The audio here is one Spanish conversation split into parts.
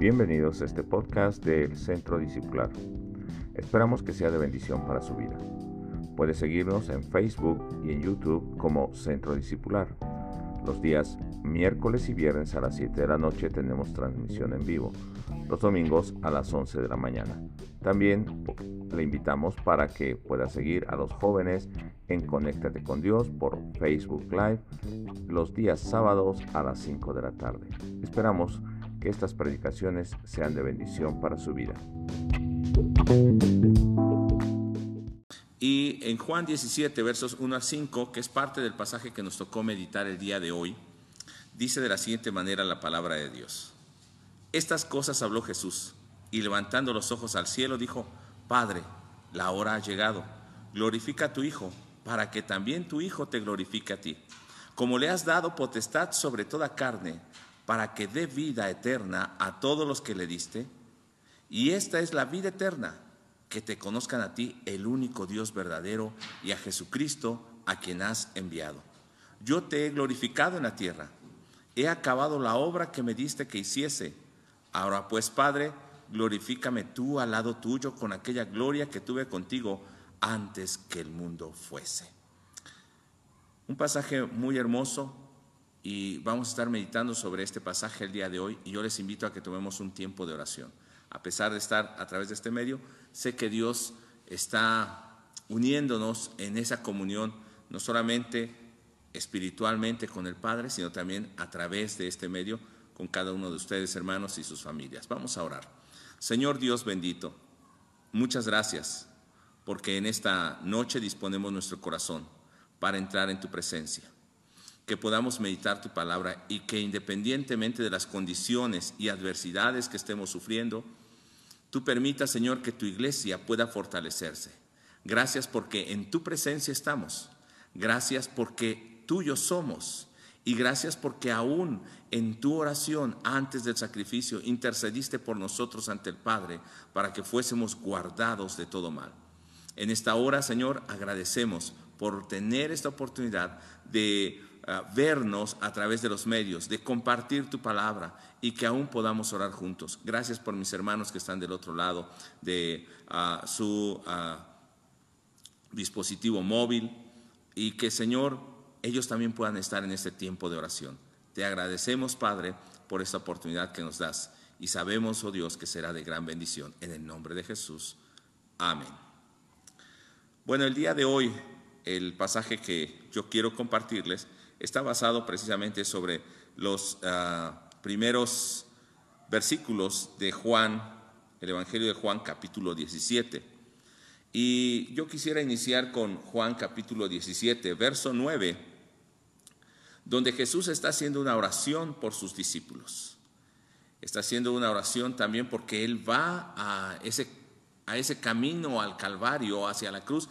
Bienvenidos a este podcast del Centro Discipular. Esperamos que sea de bendición para su vida. Puede seguirnos en Facebook y en YouTube como Centro Discipular. Los días miércoles y viernes a las 7 de la noche tenemos transmisión en vivo. Los domingos a las 11 de la mañana. También le invitamos para que pueda seguir a los jóvenes en Conéctate con Dios por Facebook Live los días sábados a las 5 de la tarde. Esperamos que estas predicaciones sean de bendición para su vida. Y en Juan 17, versos 1 a 5, que es parte del pasaje que nos tocó meditar el día de hoy, dice de la siguiente manera la palabra de Dios. Estas cosas habló Jesús y levantando los ojos al cielo dijo, Padre, la hora ha llegado, glorifica a tu Hijo, para que también tu Hijo te glorifique a ti, como le has dado potestad sobre toda carne, para que dé vida eterna a todos los que le diste. Y esta es la vida eterna, que te conozcan a ti, el único Dios verdadero, y a Jesucristo, a quien has enviado. Yo te he glorificado en la tierra, he acabado la obra que me diste que hiciese. Ahora pues, Padre, glorifícame tú al lado tuyo con aquella gloria que tuve contigo antes que el mundo fuese. Un pasaje muy hermoso y vamos a estar meditando sobre este pasaje el día de hoy y yo les invito a que tomemos un tiempo de oración. A pesar de estar a través de este medio, sé que Dios está uniéndonos en esa comunión, no solamente espiritualmente con el Padre, sino también a través de este medio con cada uno de ustedes, hermanos y sus familias. Vamos a orar. Señor Dios bendito, muchas gracias porque en esta noche disponemos nuestro corazón para entrar en tu presencia. Que podamos meditar tu palabra y que independientemente de las condiciones y adversidades que estemos sufriendo, tú permitas, Señor, que tu iglesia pueda fortalecerse. Gracias porque en tu presencia estamos. Gracias porque tuyos somos. Y gracias porque aún en tu oración antes del sacrificio intercediste por nosotros ante el Padre para que fuésemos guardados de todo mal. En esta hora, Señor, agradecemos por tener esta oportunidad de ah, vernos a través de los medios, de compartir tu palabra y que aún podamos orar juntos. Gracias por mis hermanos que están del otro lado de ah, su ah, dispositivo móvil y que, Señor, ellos también puedan estar en este tiempo de oración. Te agradecemos, Padre, por esta oportunidad que nos das y sabemos, oh Dios, que será de gran bendición. En el nombre de Jesús. Amén. Bueno, el día de hoy, el pasaje que yo quiero compartirles está basado precisamente sobre los ah, primeros versículos de Juan, el Evangelio de Juan capítulo 17. Y yo quisiera iniciar con Juan capítulo 17, verso 9 donde Jesús está haciendo una oración por sus discípulos. Está haciendo una oración también porque Él va a ese, a ese camino al Calvario, hacia la cruz,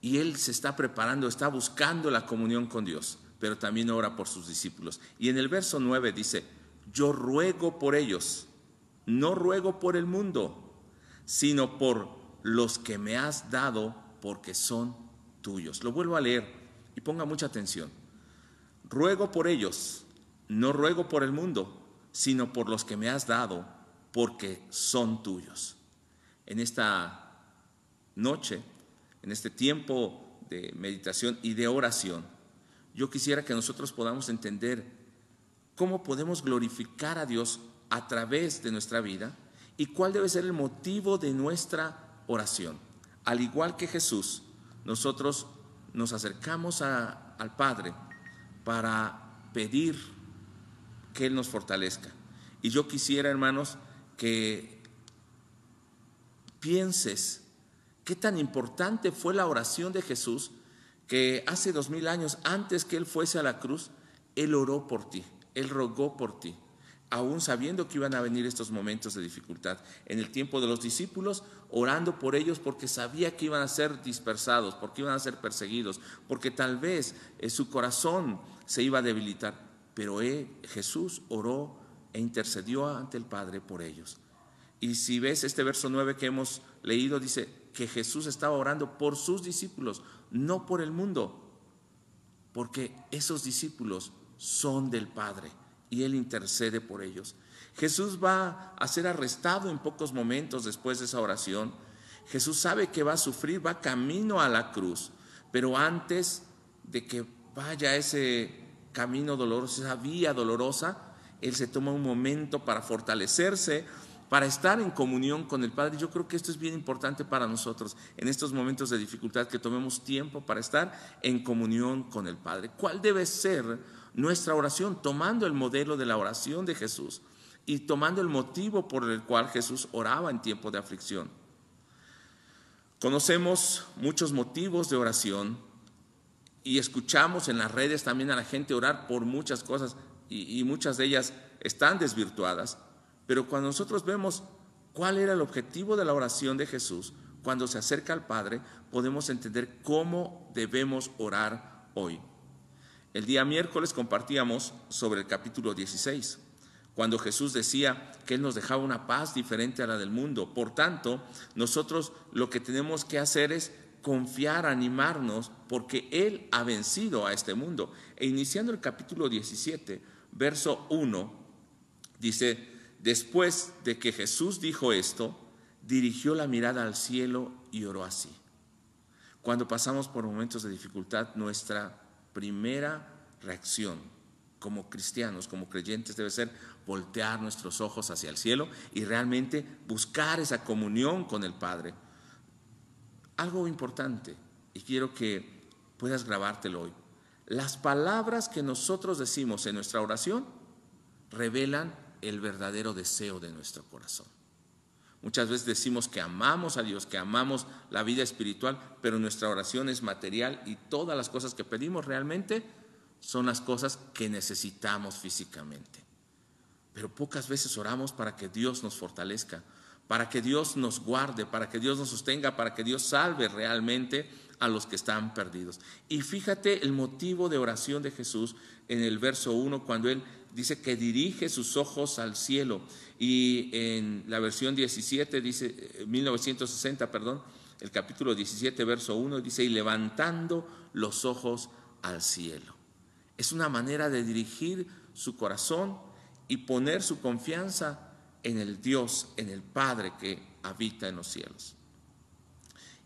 y Él se está preparando, está buscando la comunión con Dios, pero también ora por sus discípulos. Y en el verso 9 dice, yo ruego por ellos, no ruego por el mundo, sino por los que me has dado porque son tuyos. Lo vuelvo a leer y ponga mucha atención. Ruego por ellos, no ruego por el mundo, sino por los que me has dado, porque son tuyos. En esta noche, en este tiempo de meditación y de oración, yo quisiera que nosotros podamos entender cómo podemos glorificar a Dios a través de nuestra vida y cuál debe ser el motivo de nuestra oración. Al igual que Jesús, nosotros nos acercamos al Padre para pedir que Él nos fortalezca. Y yo quisiera, hermanos, que pienses qué tan importante fue la oración de Jesús que hace dos mil años, antes que Él fuese a la cruz, Él oró por ti, Él rogó por ti aún sabiendo que iban a venir estos momentos de dificultad. En el tiempo de los discípulos, orando por ellos porque sabía que iban a ser dispersados, porque iban a ser perseguidos, porque tal vez eh, su corazón se iba a debilitar. Pero eh, Jesús oró e intercedió ante el Padre por ellos. Y si ves este verso 9 que hemos leído, dice que Jesús estaba orando por sus discípulos, no por el mundo, porque esos discípulos son del Padre y Él intercede por ellos. Jesús va a ser arrestado en pocos momentos después de esa oración. Jesús sabe que va a sufrir, va camino a la cruz, pero antes de que vaya ese camino doloroso, esa vía dolorosa, Él se toma un momento para fortalecerse, para estar en comunión con el Padre. Yo creo que esto es bien importante para nosotros en estos momentos de dificultad, que tomemos tiempo para estar en comunión con el Padre. ¿Cuál debe ser nuestra oración? Tomando el modelo de la oración de Jesús y tomando el motivo por el cual Jesús oraba en tiempo de aflicción. Conocemos muchos motivos de oración y escuchamos en las redes también a la gente orar por muchas cosas y, y muchas de ellas están desvirtuadas. Pero cuando nosotros vemos cuál era el objetivo de la oración de Jesús, cuando se acerca al Padre, podemos entender cómo debemos orar hoy. El día miércoles compartíamos sobre el capítulo 16, cuando Jesús decía que Él nos dejaba una paz diferente a la del mundo. Por tanto, nosotros lo que tenemos que hacer es confiar, animarnos, porque Él ha vencido a este mundo. E iniciando el capítulo 17, verso 1, dice, Después de que Jesús dijo esto, dirigió la mirada al cielo y oró así. Cuando pasamos por momentos de dificultad, nuestra primera reacción como cristianos, como creyentes, debe ser voltear nuestros ojos hacia el cielo y realmente buscar esa comunión con el Padre. Algo importante, y quiero que puedas grabártelo hoy. Las palabras que nosotros decimos en nuestra oración revelan el verdadero deseo de nuestro corazón. Muchas veces decimos que amamos a Dios, que amamos la vida espiritual, pero nuestra oración es material y todas las cosas que pedimos realmente son las cosas que necesitamos físicamente. Pero pocas veces oramos para que Dios nos fortalezca, para que Dios nos guarde, para que Dios nos sostenga, para que Dios salve realmente a los que están perdidos. Y fíjate el motivo de oración de Jesús en el verso 1, cuando Él dice que dirige sus ojos al cielo. Y en la versión 17 dice, 1960, eh, perdón, el capítulo 17, verso 1, dice, y levantando los ojos al cielo. Es una manera de dirigir su corazón y poner su confianza en el Dios, en el Padre que habita en los cielos.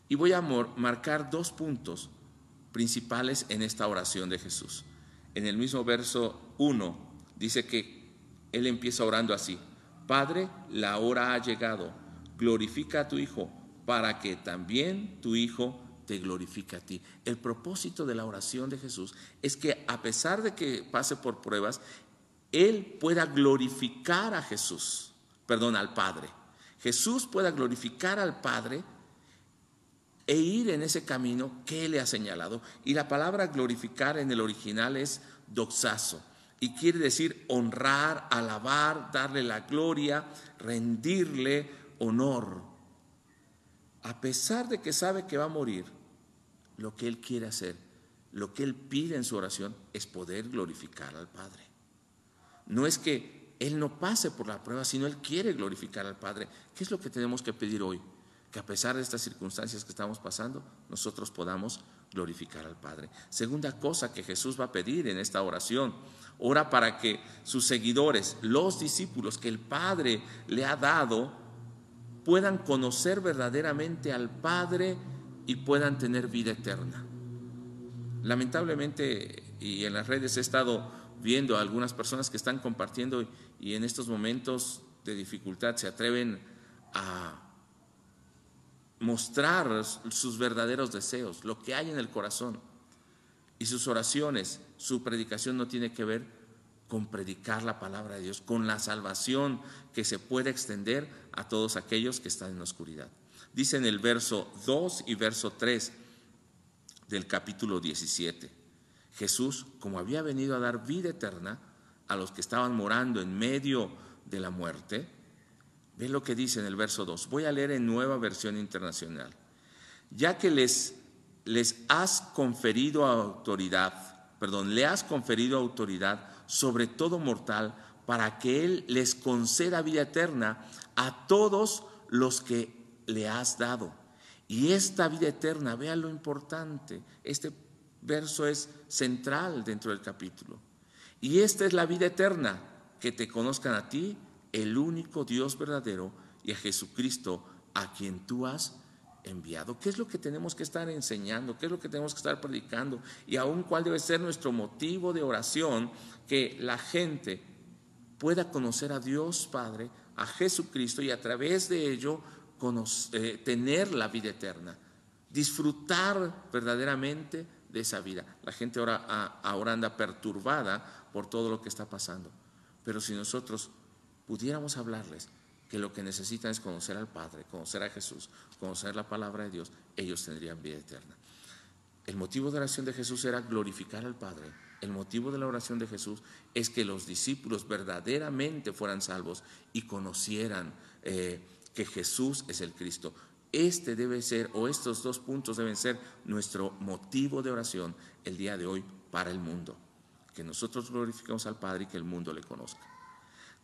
Y voy a marcar dos puntos principales en esta oración de Jesús. En el mismo verso 1 dice que él empieza orando así, Padre, la hora ha llegado, glorifica a tu Hijo, para que también tu Hijo te glorifique a ti. El propósito de la oración de Jesús es que a pesar de que pase por pruebas, Él pueda glorificar a Jesús, perdón, al Padre. Jesús pueda glorificar al Padre e ir en ese camino que le ha señalado. Y la palabra glorificar en el original es doxazo y quiere decir honrar, alabar, darle la gloria, rendirle honor. A pesar de que sabe que va a morir, lo que Él quiere hacer, lo que Él pide en su oración es poder glorificar al Padre. No es que Él no pase por la prueba, sino Él quiere glorificar al Padre. ¿Qué es lo que tenemos que pedir hoy? Que a pesar de estas circunstancias que estamos pasando, nosotros podamos glorificar al Padre. Segunda cosa que Jesús va a pedir en esta oración, ora para que sus seguidores, los discípulos que el Padre le ha dado, puedan conocer verdaderamente al Padre y puedan tener vida eterna. Lamentablemente, y en las redes he estado viendo a algunas personas que están compartiendo y en estos momentos de dificultad se atreven a mostrar sus verdaderos deseos, lo que hay en el corazón. Y sus oraciones, su predicación no tiene que ver con predicar la palabra de Dios, con la salvación que se puede extender a todos aquellos que están en la oscuridad. Dice en el verso 2 y verso 3 del capítulo 17, Jesús, como había venido a dar vida eterna a los que estaban morando en medio de la muerte, Ve lo que dice en el verso 2. Voy a leer en nueva versión internacional. Ya que les, les has conferido autoridad, perdón, le has conferido autoridad sobre todo mortal para que Él les conceda vida eterna a todos los que le has dado. Y esta vida eterna, vea lo importante, este verso es central dentro del capítulo. Y esta es la vida eterna, que te conozcan a ti, el único Dios verdadero, y a Jesucristo, a quien tú has enviado. ¿Qué es lo que tenemos que estar enseñando? ¿Qué es lo que tenemos que estar predicando? Y aún cuál debe ser nuestro motivo de oración, que la gente pueda conocer a Dios Padre, a Jesucristo y a través de ello eh, tener la vida eterna, disfrutar verdaderamente de esa vida. La gente ahora, ahora anda perturbada por todo lo que está pasando. Pero si nosotros pudiéramos hablarles que lo que necesitan es conocer al Padre, conocer a Jesús, conocer la palabra de Dios, ellos tendrían vida eterna. El motivo de la oración de Jesús era glorificar al Padre. El motivo de la oración de Jesús es que los discípulos verdaderamente fueran salvos y conocieran eh, que Jesús es el Cristo. Este debe ser, o estos dos puntos deben ser nuestro motivo de oración el día de hoy para el mundo. Que nosotros glorifiquemos al Padre y que el mundo le conozca.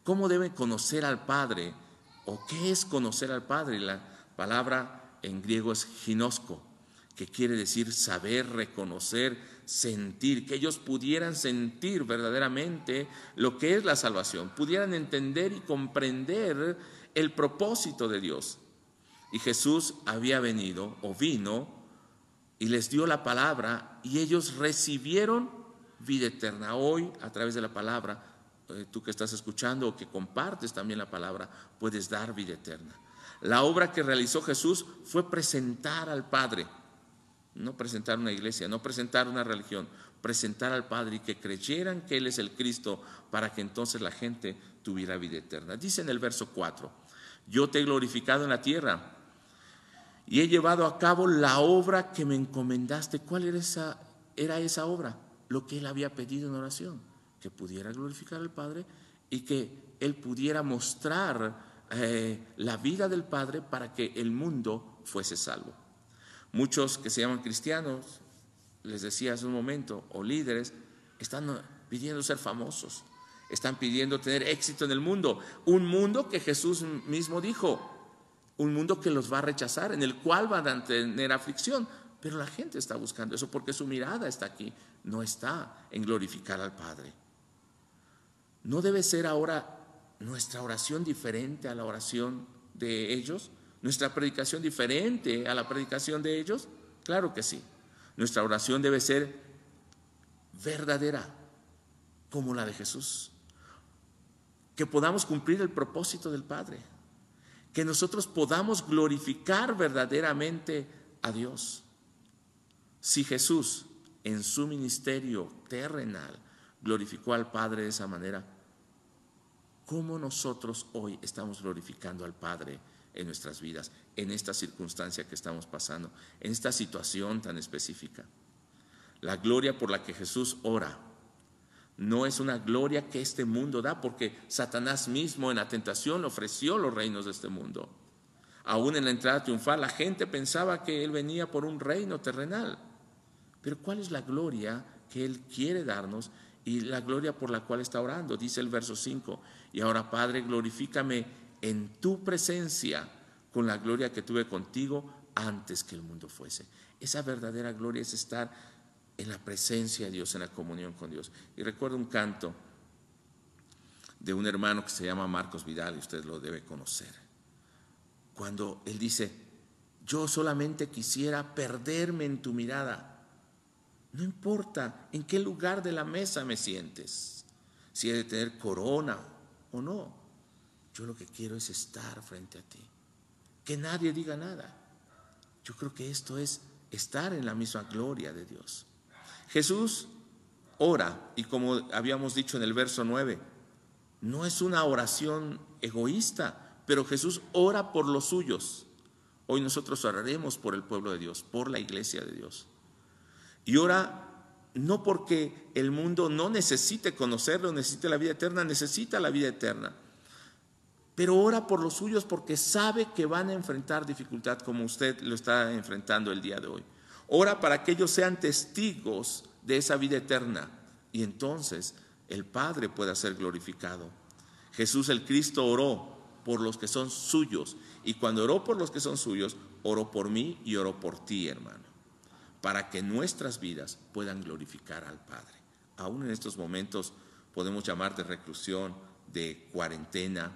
¿Cómo debe conocer al Padre? ¿O qué es conocer al Padre? La palabra en griego es ginosco, que quiere decir saber, reconocer, sentir, que ellos pudieran sentir verdaderamente lo que es la salvación, pudieran entender y comprender el propósito de Dios. Y Jesús había venido o vino y les dio la palabra y ellos recibieron vida eterna. Hoy, a través de la palabra, tú que estás escuchando o que compartes también la palabra, puedes dar vida eterna. La obra que realizó Jesús fue presentar al Padre, no presentar una iglesia, no presentar una religión, presentar al Padre y que creyeran que Él es el Cristo para que entonces la gente tuviera vida eterna. Dice en el verso 4, yo te he glorificado en la tierra y he llevado a cabo la obra que me encomendaste. ¿Cuál era esa, era esa obra? Lo que él había pedido en oración, que pudiera glorificar al Padre y que él pudiera mostrar eh, la vida del Padre para que el mundo fuese salvo. Muchos que se llaman cristianos, les decía hace un momento, o líderes, están pidiendo ser famosos, están pidiendo tener éxito en el mundo, un mundo que Jesús mismo dijo, un mundo que los va a rechazar, en el cual van a tener aflicción. Pero la gente está buscando eso porque su mirada está aquí, no está en glorificar al Padre. ¿No debe ser ahora nuestra oración diferente a la oración de ellos? ¿Nuestra predicación diferente a la predicación de ellos? Claro que sí. Nuestra oración debe ser verdadera, como la de Jesús. Que podamos cumplir el propósito del Padre que nosotros podamos glorificar verdaderamente a Dios. Si Jesús en su ministerio terrenal glorificó al Padre de esa manera, ¿cómo nosotros hoy estamos glorificando al Padre en nuestras vidas, en esta circunstancia que estamos pasando, en esta situación tan específica? La gloria por la que Jesús ora no es una gloria que este mundo da, porque Satanás mismo en la tentación ofreció los reinos de este mundo. Aún en la entrada triunfal la gente pensaba que él venía por un reino terrenal. Pero ¿cuál es la gloria que él quiere darnos y la gloria por la cual está orando? Dice el verso 5, y ahora Padre, glorifícame en tu presencia con la gloria que tuve contigo antes que el mundo fuese. Esa verdadera gloria es estar en la presencia de Dios, en la comunión con Dios. Y recuerdo un canto de un hermano que se llama Marcos Vidal, y usted lo debe conocer, cuando él dice, yo solamente quisiera perderme en tu mirada, no importa en qué lugar de la mesa me sientes, si he de tener corona o no, yo lo que quiero es estar frente a ti, que nadie diga nada. Yo creo que esto es estar en la misma gloria de Dios. Jesús ora, y como habíamos dicho en el verso 9, no es una oración egoísta, pero Jesús ora por los suyos. Hoy nosotros oraremos por el pueblo de Dios, por la iglesia de Dios. Y ora no porque el mundo no necesite conocerlo, necesite la vida eterna, necesita la vida eterna. Pero ora por los suyos porque sabe que van a enfrentar dificultad como usted lo está enfrentando el día de hoy. Ora para que ellos sean testigos de esa vida eterna y entonces el Padre pueda ser glorificado. Jesús el Cristo oró por los que son suyos y cuando oró por los que son suyos, oró por mí y oró por ti, hermano, para que nuestras vidas puedan glorificar al Padre. Aún en estos momentos podemos llamar de reclusión, de cuarentena,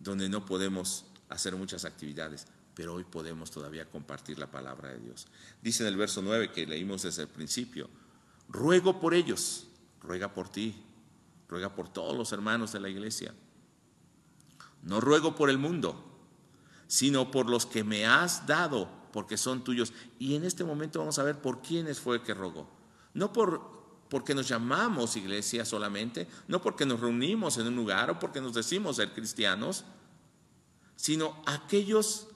donde no podemos hacer muchas actividades, pero hoy podemos todavía compartir la palabra de Dios. Dice en el verso 9 que leímos desde el principio, ruego por ellos, ruega por ti, ruega por todos los hermanos de la iglesia. No ruego por el mundo, sino por los que me has dado, porque son tuyos. Y en este momento vamos a ver por quiénes fue que rogó. No por porque nos llamamos iglesia solamente, no porque nos reunimos en un lugar o porque nos decimos ser cristianos, sino aquellos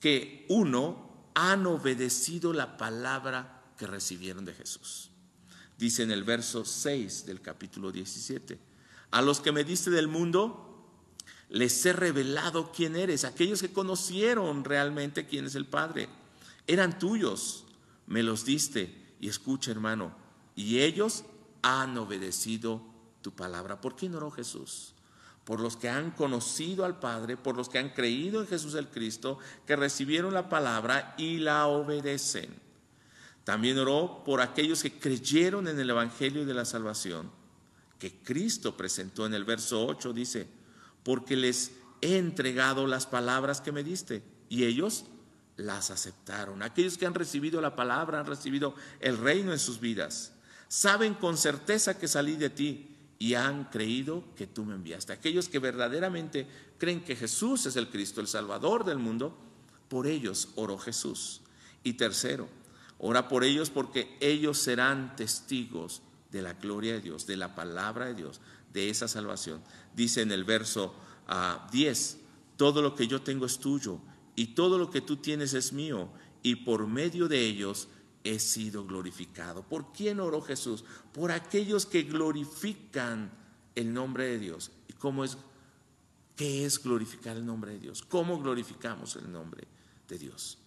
que uno han obedecido la palabra que recibieron de Jesús. Dice en el verso 6 del capítulo 17, a los que me diste del mundo, les he revelado quién eres, aquellos que conocieron realmente quién es el Padre, eran tuyos, me los diste. Y escucha hermano, y ellos han obedecido tu palabra. ¿Por quién oró Jesús? Por los que han conocido al Padre, por los que han creído en Jesús el Cristo, que recibieron la palabra y la obedecen. También oró por aquellos que creyeron en el Evangelio de la salvación, que Cristo presentó en el verso 8, dice, porque les he entregado las palabras que me diste, y ellos las aceptaron. Aquellos que han recibido la palabra han recibido el reino en sus vidas saben con certeza que salí de ti y han creído que tú me enviaste. Aquellos que verdaderamente creen que Jesús es el Cristo, el Salvador del mundo, por ellos oró Jesús. Y tercero, ora por ellos porque ellos serán testigos de la gloria de Dios, de la palabra de Dios, de esa salvación. Dice en el verso 10, ah, todo lo que yo tengo es tuyo y todo lo que tú tienes es mío y por medio de ellos he sido glorificado. ¿Por quién oró Jesús? Por aquellos que glorifican el nombre de Dios. ¿Y cómo es? ¿Qué es glorificar el nombre de Dios? ¿Cómo glorificamos el nombre de Dios?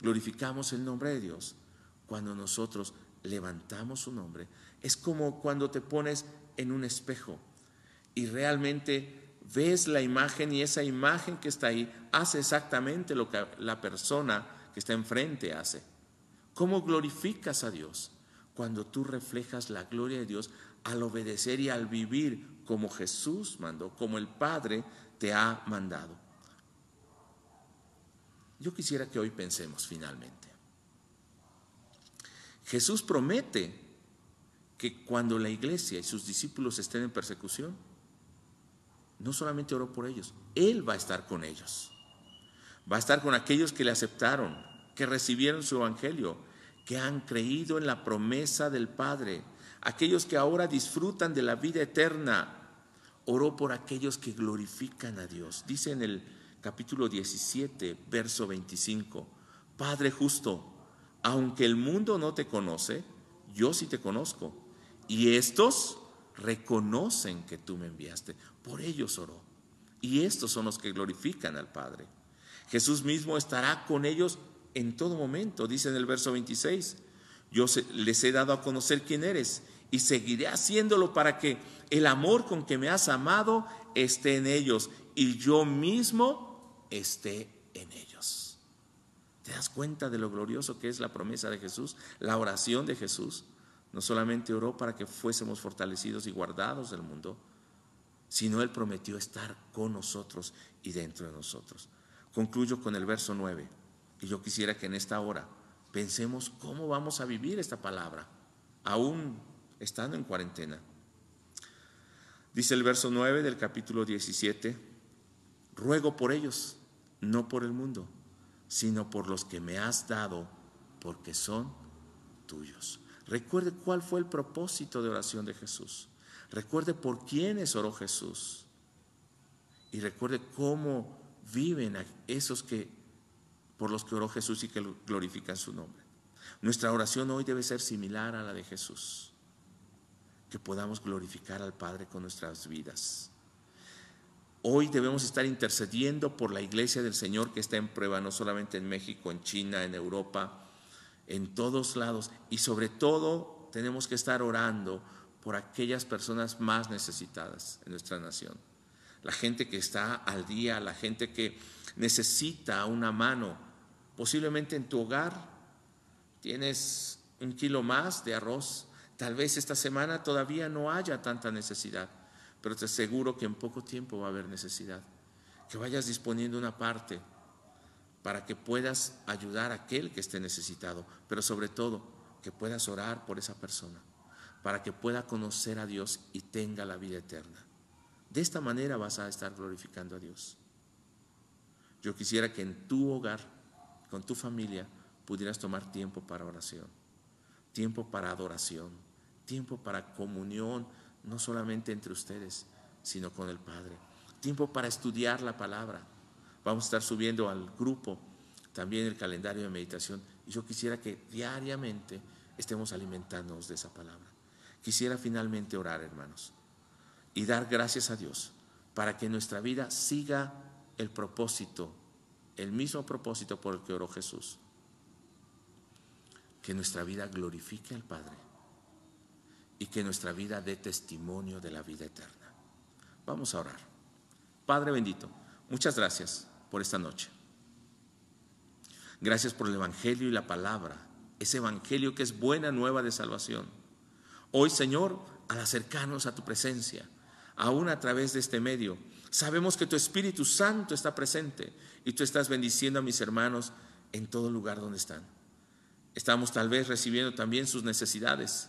Glorificamos el nombre de Dios cuando nosotros levantamos su nombre. Es como cuando te pones en un espejo y realmente ves la imagen y esa imagen que está ahí hace exactamente lo que la persona que está enfrente hace. ¿Cómo glorificas a Dios? Cuando tú reflejas la gloria de Dios al obedecer y al vivir como Jesús mandó, como el Padre te ha mandado. Yo quisiera que hoy pensemos finalmente. Jesús promete que cuando la iglesia y sus discípulos estén en persecución, no solamente oró por ellos, Él va a estar con ellos. Va a estar con aquellos que le aceptaron, que recibieron su evangelio, que han creído en la promesa del Padre, aquellos que ahora disfrutan de la vida eterna. Oró por aquellos que glorifican a Dios. Dice en el capítulo 17, verso 25, Padre justo, aunque el mundo no te conoce, yo sí te conozco. Y estos reconocen que tú me enviaste. Por ellos oró. Y estos son los que glorifican al Padre. Jesús mismo estará con ellos en todo momento. Dice en el verso 26, yo les he dado a conocer quién eres y seguiré haciéndolo para que el amor con que me has amado esté en ellos y yo mismo esté en ellos. ¿Te das cuenta de lo glorioso que es la promesa de Jesús, la oración de Jesús? No solamente oró para que fuésemos fortalecidos y guardados del mundo, sino Él prometió estar con nosotros y dentro de nosotros. Concluyo con el verso 9. Y yo quisiera que en esta hora pensemos cómo vamos a vivir esta palabra, aún estando en cuarentena. Dice el verso 9 del capítulo 17, ruego por ellos, no por el mundo, sino por los que me has dado, porque son tuyos. Recuerde cuál fue el propósito de oración de Jesús. Recuerde por quiénes oró Jesús. Y recuerde cómo viven esos que por los que oró Jesús y que glorifican su nombre. Nuestra oración hoy debe ser similar a la de Jesús, que podamos glorificar al Padre con nuestras vidas. Hoy debemos estar intercediendo por la iglesia del Señor que está en prueba, no solamente en México, en China, en Europa, en todos lados. Y sobre todo tenemos que estar orando por aquellas personas más necesitadas en nuestra nación. La gente que está al día, la gente que necesita una mano Posiblemente en tu hogar tienes un kilo más de arroz. Tal vez esta semana todavía no haya tanta necesidad. pero te aseguro que en poco tiempo va a haber necesidad. Que vayas disponiendo una parte para que puedas ayudar a aquel que esté necesitado, pero sobre todo que puedas orar por esa persona, para que pueda conocer a Dios y tenga la vida eterna. De esta manera vas a estar glorificando a Dios. Yo quisiera que en tu hogar, con tu familia, pudieras tomar tiempo para oración, tiempo para adoración, tiempo para comunión, no solamente entre ustedes, sino con el Padre, tiempo para estudiar la palabra. Vamos a estar subiendo al grupo también el calendario de meditación y yo quisiera que diariamente estemos alimentándonos de esa palabra. Quisiera finalmente orar, hermanos, y dar gracias a Dios para que nuestra vida siga el propósito, el mismo propósito por el que oró Jesús. Que nuestra vida glorifique al Padre y que nuestra vida dé testimonio de la vida eterna. Vamos a orar. Padre bendito, muchas gracias por esta noche. Gracias por el Evangelio y la palabra, ese Evangelio que es buena nueva de salvación. Hoy, Señor, al acercarnos a tu presencia, aún a través de este medio, sabemos que tu Espíritu Santo está presente y tú estás bendiciendo a mis hermanos en todo lugar donde están. Estamos tal vez recibiendo también sus necesidades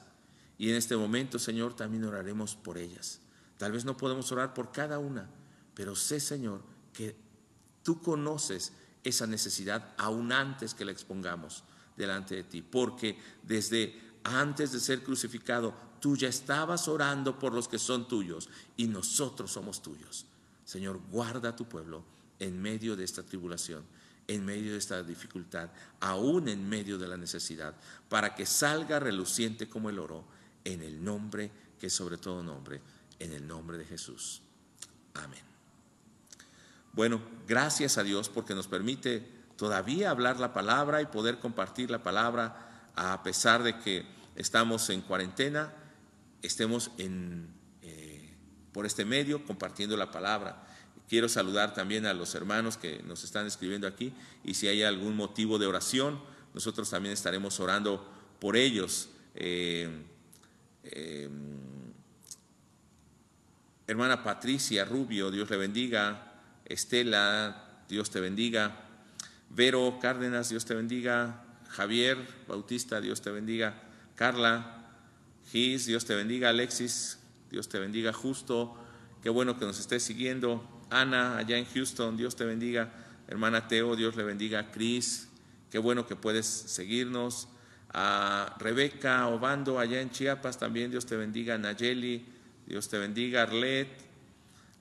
y en este momento, Señor, también oraremos por ellas. Tal vez no podemos orar por cada una, pero sé, Señor, que tú conoces esa necesidad aún antes que la expongamos delante de ti, porque desde antes de ser crucificado, tú ya estabas orando por los que son tuyos y nosotros somos tuyos. Señor, guarda a tu pueblo en medio de esta tribulación, en medio de esta dificultad, aún en medio de la necesidad, para que salga reluciente como el oro, en el nombre que es sobre todo nombre, en el nombre de Jesús. Amén. Bueno, gracias a Dios porque nos permite todavía hablar la palabra y poder compartir la palabra a pesar de que estamos en cuarentena, estemos en, eh, por este medio compartiendo la palabra. Quiero saludar también a los hermanos que nos están escribiendo aquí y si hay algún motivo de oración, nosotros también estaremos orando por ellos. Eh, eh, hermana Patricia Rubio, Dios le bendiga. Estela, Dios te bendiga. Vero Cárdenas, Dios te bendiga. Javier Bautista, Dios te bendiga. Carla Gis, Dios te bendiga. Alexis, Dios te bendiga. Justo, qué bueno que nos estés siguiendo. Ana, allá en Houston, Dios te bendiga. Hermana Teo, Dios le bendiga. Cris, qué bueno que puedes seguirnos. A Rebeca Obando, allá en Chiapas, también Dios te bendiga. Nayeli, Dios te bendiga. Arlet,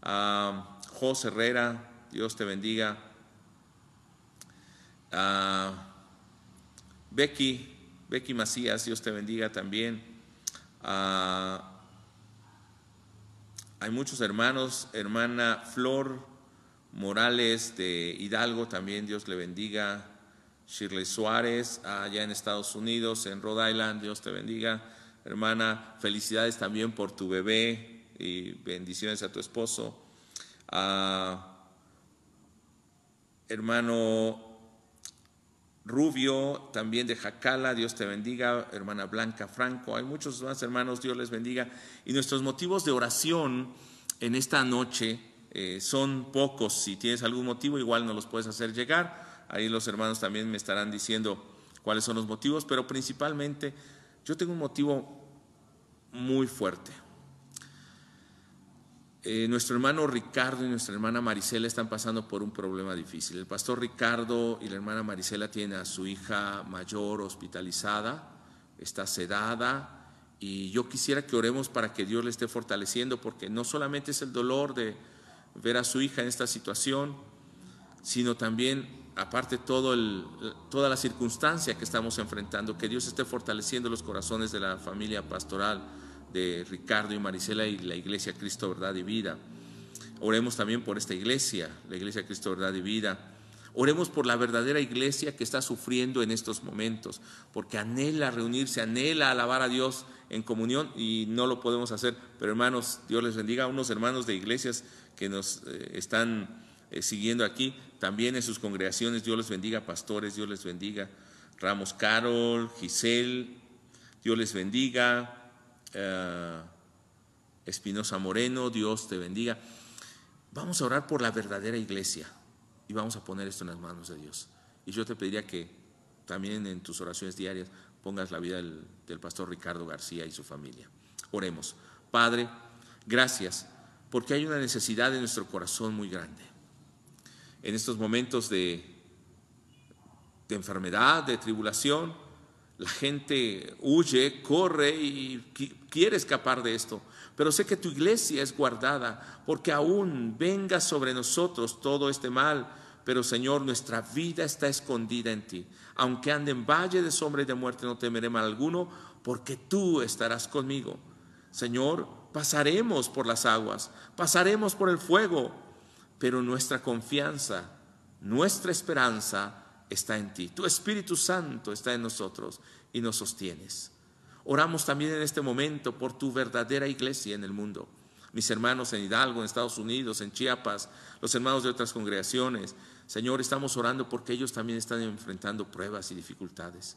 a José Herrera, Dios te bendiga. Becky, Becky Macías, Dios te bendiga también. hay muchos hermanos, hermana Flor Morales de Hidalgo, también Dios le bendiga. Shirley Suárez, allá en Estados Unidos, en Rhode Island, Dios te bendiga. Hermana, felicidades también por tu bebé y bendiciones a tu esposo hermano Rubio, también de Jacala, Dios te bendiga, hermana Blanca Franco, hay muchos más hermanos, Dios les bendiga. Y nuestros motivos de oración en esta noche eh, son pocos, si tienes algún motivo igual nos los puedes hacer llegar, ahí los hermanos también me estarán diciendo cuáles son los motivos, pero principalmente yo tengo un motivo muy fuerte, eh, nuestro hermano Ricardo y nuestra hermana Marisela están pasando por un problema difícil. El pastor Ricardo y la hermana Marisela tienen a su hija mayor hospitalizada, está sedada, y yo quisiera que oremos para que Dios le esté fortaleciendo, porque no solamente es el dolor de ver a su hija en esta situación, sino también, aparte, todo toda la circunstancia que estamos enfrentando, que Dios esté fortaleciendo los corazones de la familia pastoral de Ricardo y Marisela y la Iglesia Cristo, Verdad y Vida. Oremos también por esta iglesia, la Iglesia Cristo, Verdad y Vida. Oremos por la verdadera iglesia que está sufriendo en estos momentos, porque anhela reunirse, anhela alabar a Dios en comunión y no lo podemos hacer. Pero hermanos, Dios les bendiga a unos hermanos de iglesias que nos eh, están eh, siguiendo aquí, también en sus congregaciones, Dios les bendiga, pastores, Dios les bendiga. Ramos Carol, Giselle, Dios les bendiga. Eh, Espinosa Moreno, Dios te bendiga. Vamos a orar por la verdadera iglesia y vamos a poner esto en las manos de Dios. Y yo te pediría que también en tus oraciones diarias pongas la vida del, pastor Ricardo García y su familia. Oremos. Padre, gracias porque hay una necesidad en nuestro corazón muy grande. En estos momentos de enfermedad, de tribulación, la gente huye, corre y quiere escapar de esto. Pero sé que tu iglesia es guardada porque aún venga sobre nosotros todo este mal. Pero Señor, nuestra vida está escondida en ti. Aunque ande en valle de sombra y de muerte, no temeré mal alguno, porque tú estarás conmigo. Señor, pasaremos por las aguas, pasaremos por el fuego, pero nuestra confianza, nuestra esperanza está en ti. Tu Espíritu Santo está en nosotros y nos sostienes. Oramos también en este momento por tu verdadera iglesia en el mundo. Mis hermanos en Hidalgo, en Estados Unidos, en Chiapas, los hermanos de otras congregaciones. Señor, estamos orando porque ellos también están enfrentando pruebas y dificultades.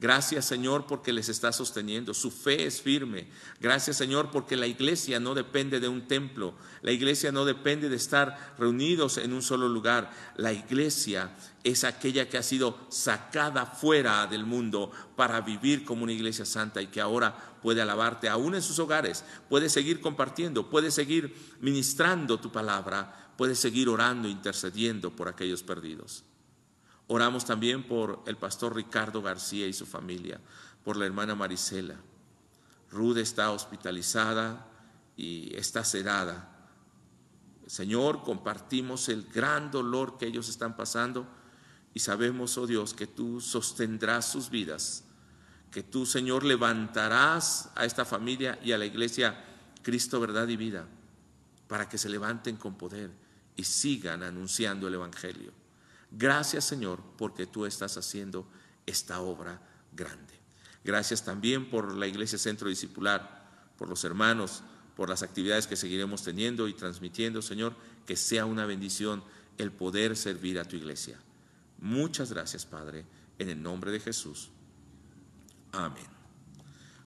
Gracias Señor porque les está sosteniendo. Su fe es firme. Gracias Señor porque la iglesia no depende de un templo. La iglesia no depende de estar reunidos en un solo lugar. La iglesia es aquella que ha sido sacada fuera del mundo para vivir como una iglesia santa y que ahora puede alabarte aún en sus hogares. Puede seguir compartiendo, puede seguir ministrando tu palabra, puede seguir orando, intercediendo por aquellos perdidos. Oramos también por el pastor Ricardo García y su familia, por la hermana Marisela. Ruth está hospitalizada y está sedada. Señor, compartimos el gran dolor que ellos están pasando y sabemos, oh Dios, que tú sostendrás sus vidas, que tú, Señor, levantarás a esta familia y a la iglesia Cristo, verdad y vida, para que se levanten con poder y sigan anunciando el Evangelio. Gracias Señor porque tú estás haciendo esta obra grande. Gracias también por la Iglesia Centro Discipular, por los hermanos, por las actividades que seguiremos teniendo y transmitiendo, Señor, que sea una bendición el poder servir a tu iglesia. Muchas gracias, Padre, en el nombre de Jesús. Amén.